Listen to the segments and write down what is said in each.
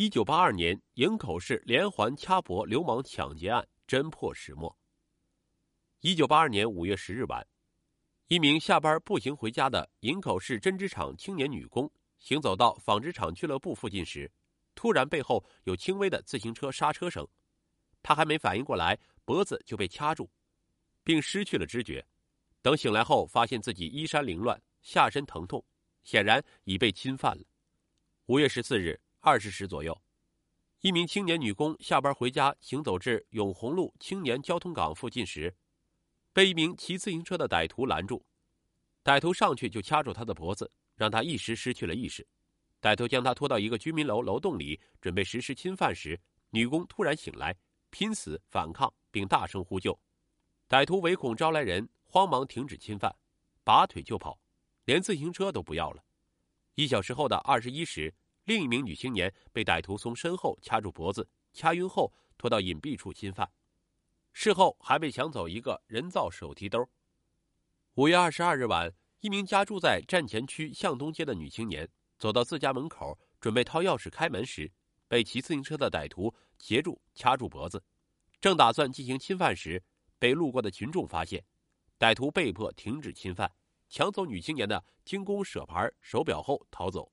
一九八二年营口市连环掐脖流氓抢劫案侦破始末。一九八二年五月十日晚，一名下班步行回家的营口市针织厂青年女工，行走到纺织厂俱乐部附近时，突然背后有轻微的自行车刹车声，她还没反应过来，脖子就被掐住，并失去了知觉。等醒来后，发现自己衣衫凌乱，下身疼痛，显然已被侵犯了。五月十四日。二十时左右，一名青年女工下班回家，行走至永红路青年交通港附近时，被一名骑自行车的歹徒拦住。歹徒上去就掐住她的脖子，让她一时失去了意识。歹徒将她拖到一个居民楼楼洞里，准备实施侵犯时，女工突然醒来，拼死反抗，并大声呼救。歹徒唯恐招来人，慌忙停止侵犯，拔腿就跑，连自行车都不要了。一小时后的二十一时。另一名女青年被歹徒从身后掐住脖子，掐晕后拖到隐蔽处侵犯，事后还被抢走一个人造手提兜。五月二十二日晚，一名家住在站前区向东街的女青年走到自家门口，准备掏钥匙开门时，被骑自行车的歹徒截住，掐住脖子，正打算进行侵犯时，被路过的群众发现，歹徒被迫停止侵犯，抢走女青年的精工舍牌手表后逃走。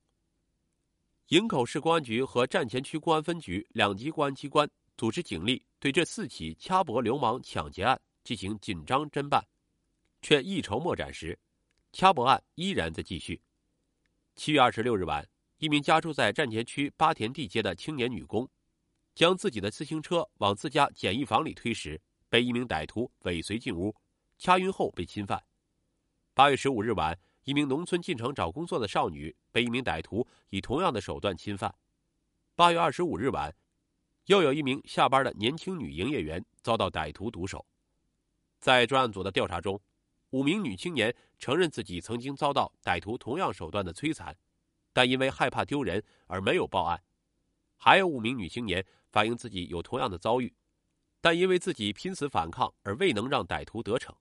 营口市公安局和站前区公安分局两级公安机关组织警力对这四起掐脖流氓抢劫案进行紧张侦办，却一筹莫展时，掐脖案依然在继续。七月二十六日晚，一名家住在站前区八田地街的青年女工，将自己的自行车往自家简易房里推时，被一名歹徒尾随进屋，掐晕后被侵犯。八月十五日晚。一名农村进城找工作的少女被一名歹徒以同样的手段侵犯。八月二十五日晚，又有一名下班的年轻女营业员遭到歹徒毒手。在专案组的调查中，五名女青年承认自己曾经遭到歹徒同样手段的摧残，但因为害怕丢人而没有报案。还有五名女青年反映自己有同样的遭遇，但因为自己拼死反抗而未能让歹徒得逞，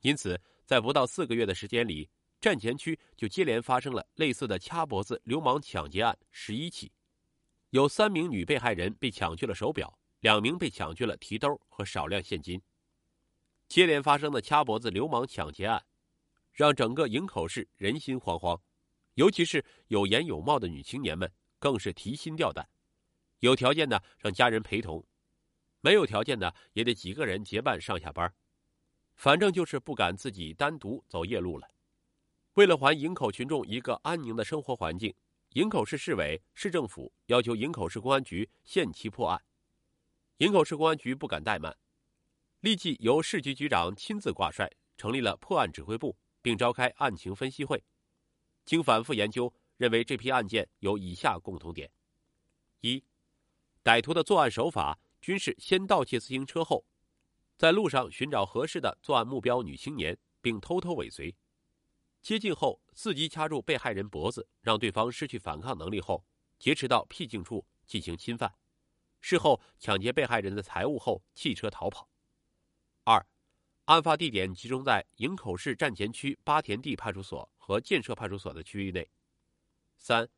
因此在不到四个月的时间里。站前区就接连发生了类似的掐脖子流氓抢劫案十一起，有三名女被害人被抢去了手表，两名被抢去了提兜和少量现金。接连发生的掐脖子流氓抢劫案，让整个营口市人心惶惶，尤其是有颜有貌的女青年们更是提心吊胆。有条件的让家人陪同，没有条件的也得几个人结伴上下班，反正就是不敢自己单独走夜路了。为了还营口群众一个安宁的生活环境，营口市市委、市政府要求营口市公安局限期破案。营口市公安局不敢怠慢，立即由市局局长亲自挂帅，成立了破案指挥部，并召开案情分析会。经反复研究，认为这批案件有以下共同点：一、歹徒的作案手法均是先盗窃自行车后，在路上寻找合适的作案目标女青年，并偷偷尾随。接近后，伺机掐住被害人脖子，让对方失去反抗能力后，劫持到僻静处进行侵犯。事后抢劫被害人的财物后，弃车逃跑。二，案发地点集中在营口市站前区八田地派出所和建设派出所的区域内。三，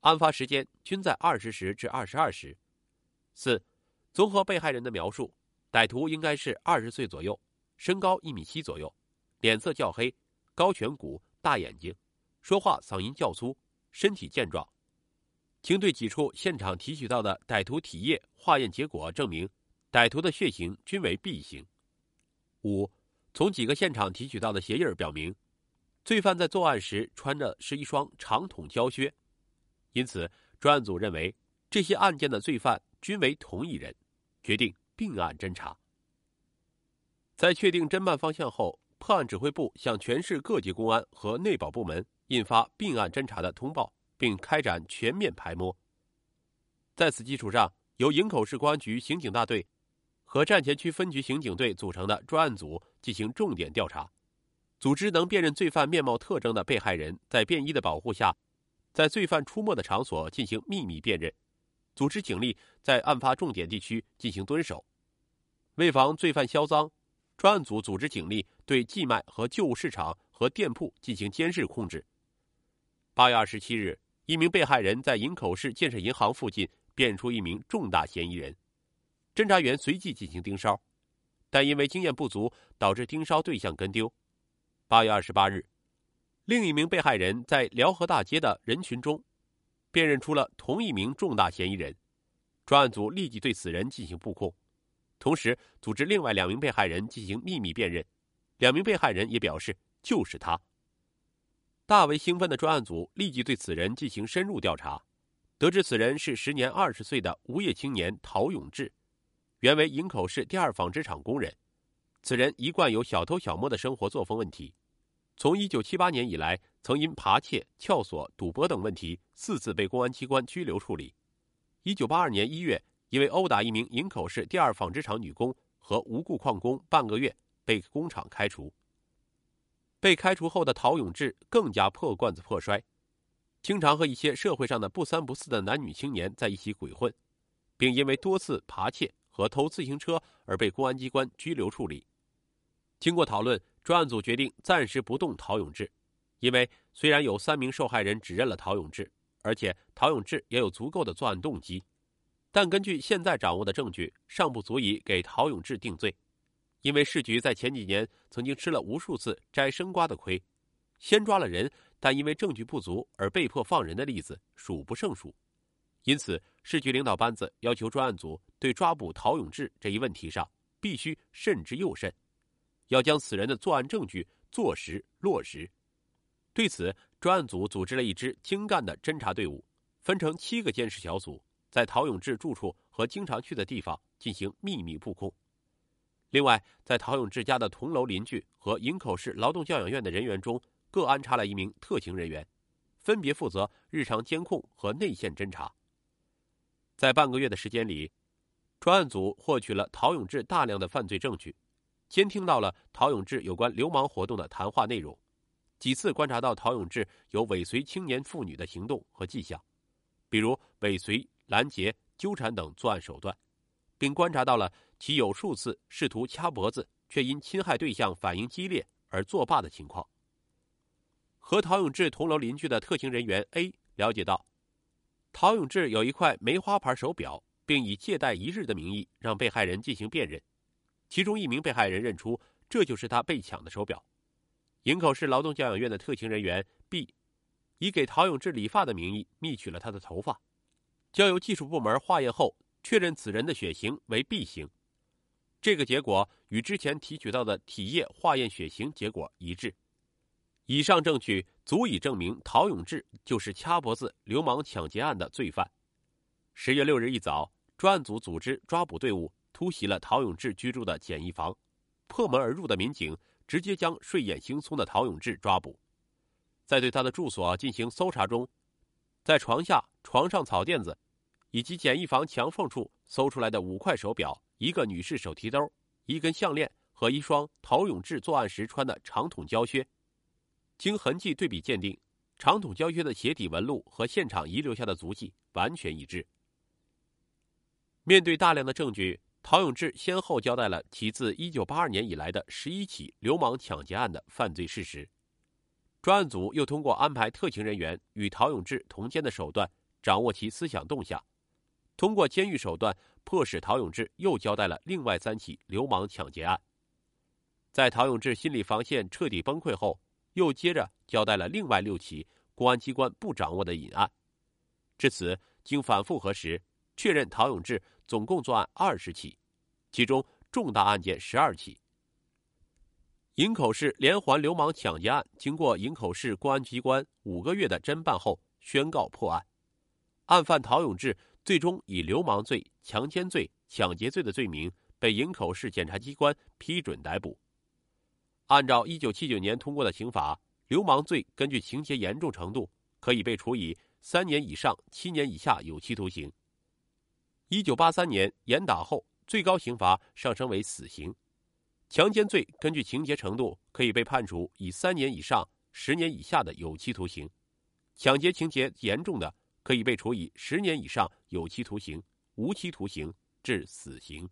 案发时间均在二十时至二十二时。四，综合被害人的描述，歹徒应该是二十岁左右，身高一米七左右，脸色较黑。高颧骨、大眼睛，说话嗓音较粗，身体健壮。经对几处现场提取到的歹徒体液化验结果证明，歹徒的血型均为 B 型。五，从几个现场提取到的鞋印表明，罪犯在作案时穿的是一双长筒胶靴，因此专案组认为这些案件的罪犯均为同一人，决定并案侦查。在确定侦办方向后。破案指挥部向全市各级公安和内保部门印发并案侦查的通报，并开展全面排摸。在此基础上，由营口市公安局刑警大队和站前区分局刑警队组成的专案组进行重点调查，组织能辨认罪犯面貌特征的被害人，在便衣的保护下，在罪犯出没的场所进行秘密辨认，组织警力在案发重点地区进行蹲守，为防罪犯销赃。专案组组织警力对寄卖和旧物市场和店铺进行监视控制。八月二十七日，一名被害人在营口市建设银行附近辨出一名重大嫌疑人，侦查员随即进行盯梢，但因为经验不足，导致盯梢对象跟丢。八月二十八日，另一名被害人在辽河大街的人群中，辨认出了同一名重大嫌疑人，专案组立即对此人进行布控，同时组织另外两名被害人进行秘密辨认，两名被害人也表示就是他。大为兴奋的专案组立即对此人进行深入调查，得知此人是时年二十岁的无业青年陶永志，原为营口市第二纺织厂工人。此人一贯有小偷小摸的生活作风问题，从一九七八年以来，曾因扒窃、撬锁、赌博等问题四次被公安机关拘留处理。一九八二年一月，因为殴打一名营口市第二纺织厂女工和无故旷工半个月，被工厂开除。被开除后的陶永志更加破罐子破摔，经常和一些社会上的不三不四的男女青年在一起鬼混，并因为多次扒窃和偷自行车而被公安机关拘留处理。经过讨论，专案组决定暂时不动陶永志，因为虽然有三名受害人指认了陶永志，而且陶永志也有足够的作案动机，但根据现在掌握的证据，尚不足以给陶永志定罪。因为市局在前几年曾经吃了无数次摘生瓜的亏，先抓了人，但因为证据不足而被迫放人的例子数不胜数，因此市局领导班子要求专案组对抓捕陶永志这一问题上必须慎之又慎，要将此人的作案证据坐实落实。对此，专案组组织了一支精干的侦查队伍，分成七个监视小组，在陶永志住处和经常去的地方进行秘密布控。另外，在陶永志家的同楼邻居和营口市劳动教养院的人员中，各安插了一名特勤人员，分别负责日常监控和内线侦查。在半个月的时间里，专案组获取了陶永志大量的犯罪证据，监听到了陶永志有关流氓活动的谈话内容，几次观察到陶永志有尾随青年妇女的行动和迹象，比如尾随、拦截、纠缠等作案手段，并观察到了。其有数次试图掐脖子，却因侵害对象反应激烈而作罢的情况。和陶永志同楼邻居的特勤人员 A 了解到，陶永志有一块梅花牌手表，并以借贷一日的名义让被害人进行辨认。其中一名被害人认出这就是他被抢的手表。营口市劳动教养院的特勤人员 B 以给陶永志理发的名义密取了他的头发，交由技术部门化验后，确认此人的血型为 B 型。这个结果与之前提取到的体液化验血型结果一致，以上证据足以证明陶永志就是掐脖子流氓抢劫案的罪犯。十月六日一早，专案组组织抓捕队伍突袭了陶永志居住的简易房，破门而入的民警直接将睡眼惺忪的陶永志抓捕，在对他的住所进行搜查中，在床下、床上草垫子，以及简易房墙缝处搜出来的五块手表。一个女士手提兜、一根项链和一双陶永志作案时穿的长筒胶靴，经痕迹对比鉴定，长筒胶靴的鞋底纹路和现场遗留下的足迹完全一致。面对大量的证据，陶永志先后交代了其自1982年以来的十一起流氓抢劫案的犯罪事实。专案组又通过安排特勤人员与陶永志同监的手段，掌握其思想动向，通过监狱手段。迫使陶永志又交代了另外三起流氓抢劫案。在陶永志心理防线彻底崩溃后，又接着交代了另外六起公安机关不掌握的隐案。至此，经反复核实，确认陶永志总共作案二十起，其中重大案件十二起。营口市连环流氓抢劫案经过营口市公安机关五个月的侦办后，宣告破案。案犯陶永志。最终以流氓罪、强奸罪、抢劫罪的罪名被营口市检察机关批准逮捕。按照一九七九年通过的刑法，流氓罪根据情节严重程度，可以被处以三年以上七年以下有期徒刑。一九八三年严打后，最高刑罚上升为死刑。强奸罪根据情节程度，可以被判处以三年以上十年以下的有期徒刑。抢劫情节严重的。可以被处以十年以上有期徒刑、无期徒刑至死刑。